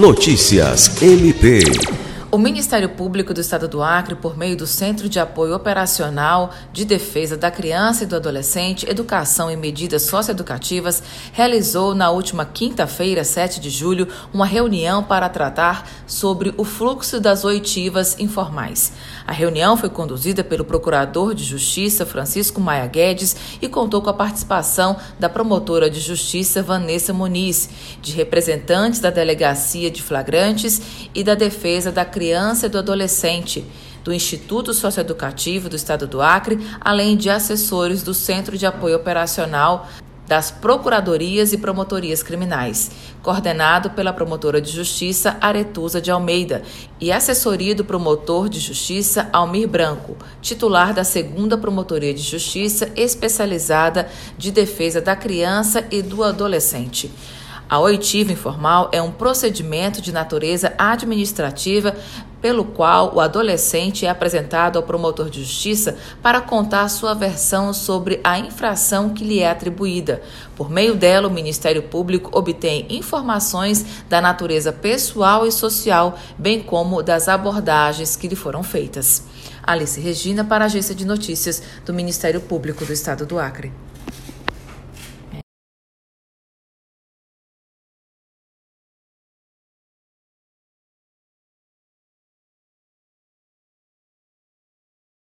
Notícias MP. O Ministério Público do Estado do Acre, por meio do Centro de Apoio Operacional de Defesa da Criança e do Adolescente, Educação e Medidas Socioeducativas, realizou na última quinta-feira, 7 de julho, uma reunião para tratar sobre o fluxo das oitivas informais. A reunião foi conduzida pelo Procurador de Justiça, Francisco Maia Guedes, e contou com a participação da promotora de Justiça, Vanessa Muniz, de representantes da Delegacia de Flagrantes e da Defesa da Criança criança e do adolescente, do Instituto Socioeducativo do Estado do Acre, além de assessores do Centro de Apoio Operacional das Procuradorias e Promotorias Criminais, coordenado pela promotora de Justiça Aretusa de Almeida e assessoria do promotor de Justiça Almir Branco, titular da segunda Promotoria de Justiça especializada de defesa da criança e do adolescente. A oitiva informal é um procedimento de natureza administrativa pelo qual o adolescente é apresentado ao promotor de justiça para contar sua versão sobre a infração que lhe é atribuída. Por meio dela, o Ministério Público obtém informações da natureza pessoal e social, bem como das abordagens que lhe foram feitas. Alice Regina, para a Agência de Notícias do Ministério Público do Estado do Acre.